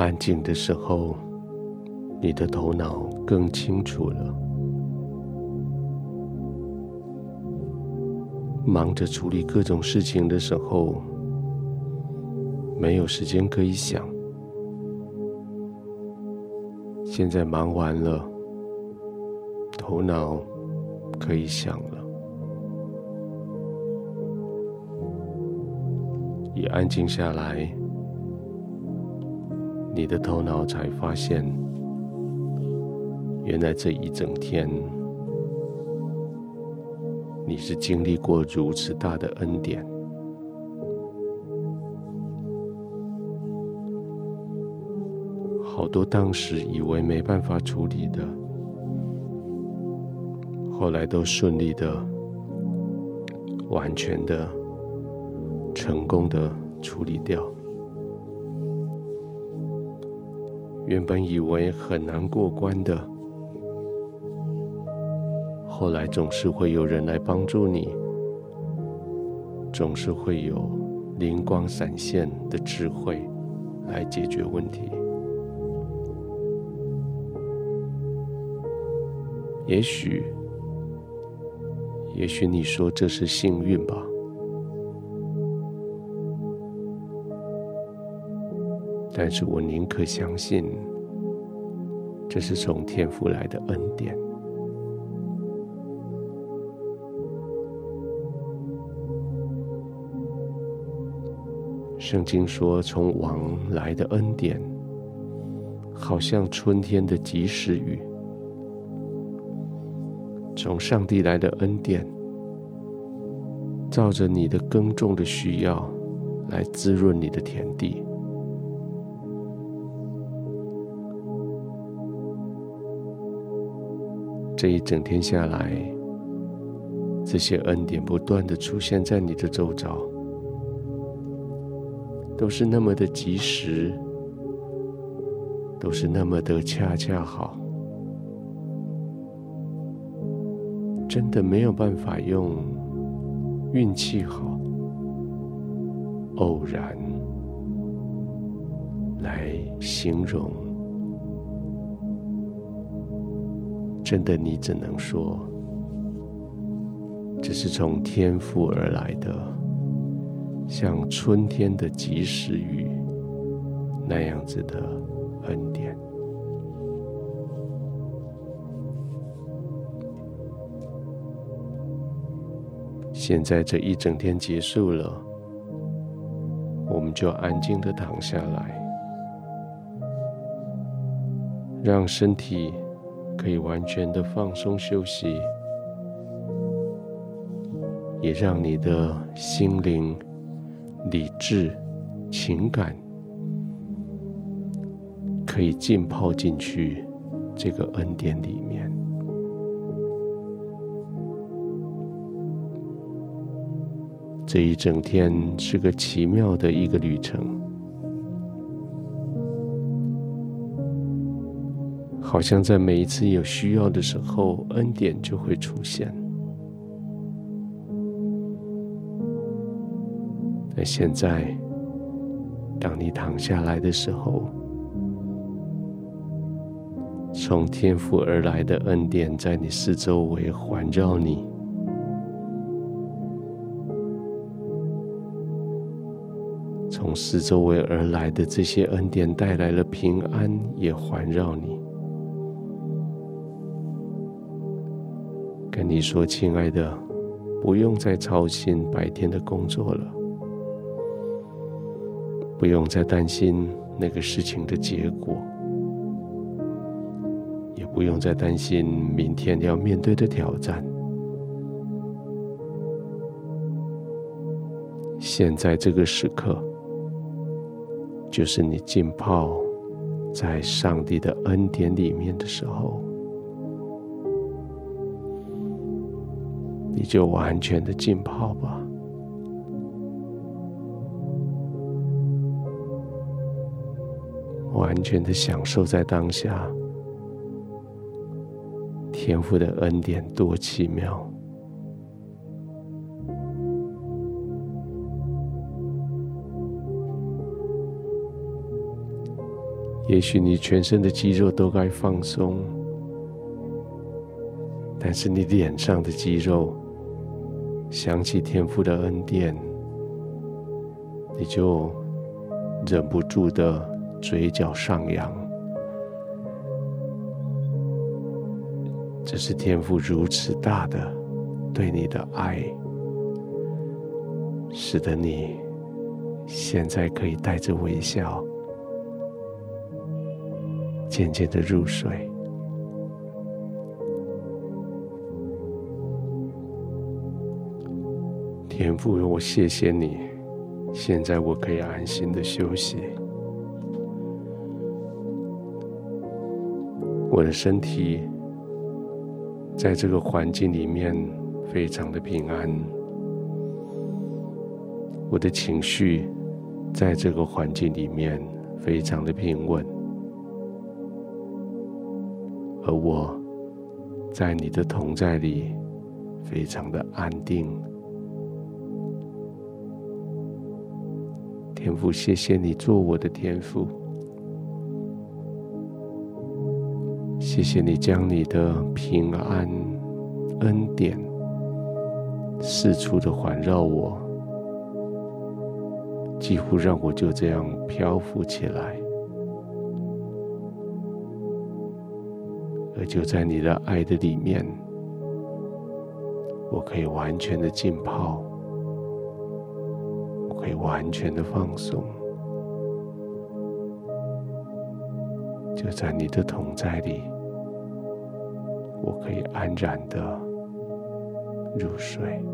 安静的时候，你的头脑更清楚了。忙着处理各种事情的时候，没有时间可以想。现在忙完了，头脑可以想了。一安静下来，你的头脑才发现，原来这一整天，你是经历过如此大的恩典。好多当时以为没办法处理的，后来都顺利的、完全的、成功的处理掉。原本以为很难过关的，后来总是会有人来帮助你，总是会有灵光闪现的智慧来解决问题。也许，也许你说这是幸运吧，但是我宁可相信，这是从天父来的恩典。圣经说，从王来的恩典，好像春天的及时雨。从上帝来的恩典，照着你的耕种的需要，来滋润你的田地。这一整天下来，这些恩典不断的出现在你的周遭，都是那么的及时，都是那么的恰恰好。真的没有办法用运气好、偶然来形容。真的，你只能说，这是从天赋而来的，像春天的及时雨那样子的恩典。现在这一整天结束了，我们就安静的躺下来，让身体可以完全的放松休息，也让你的心灵、理智、情感可以浸泡进去这个恩典里面。这一整天是个奇妙的一个旅程，好像在每一次有需要的时候，恩典就会出现。那现在，当你躺下来的时候，从天父而来的恩典在你四周围环绕你。从四周围而来的这些恩典带来了平安，也环绕你。跟你说，亲爱的，不用再操心白天的工作了，不用再担心那个事情的结果，也不用再担心明天要面对的挑战。现在这个时刻。就是你浸泡在上帝的恩典里面的时候，你就完全的浸泡吧，完全的享受在当下，天父的恩典多奇妙。也许你全身的肌肉都该放松，但是你脸上的肌肉想起天父的恩典，你就忍不住的嘴角上扬。这是天父如此大的对你的爱，使得你现在可以带着微笑。渐渐的入睡，天父，我谢谢你，现在我可以安心的休息，我的身体在这个环境里面非常的平安，我的情绪在这个环境里面非常的平稳。而我，在你的同在里，非常的安定。天父，谢谢你做我的天父，谢谢你将你的平安恩典四处的环绕我，几乎让我就这样漂浮起来。而就在你的爱的里面，我可以完全的浸泡，可以完全的放松，就在你的同在里，我可以安然的入睡。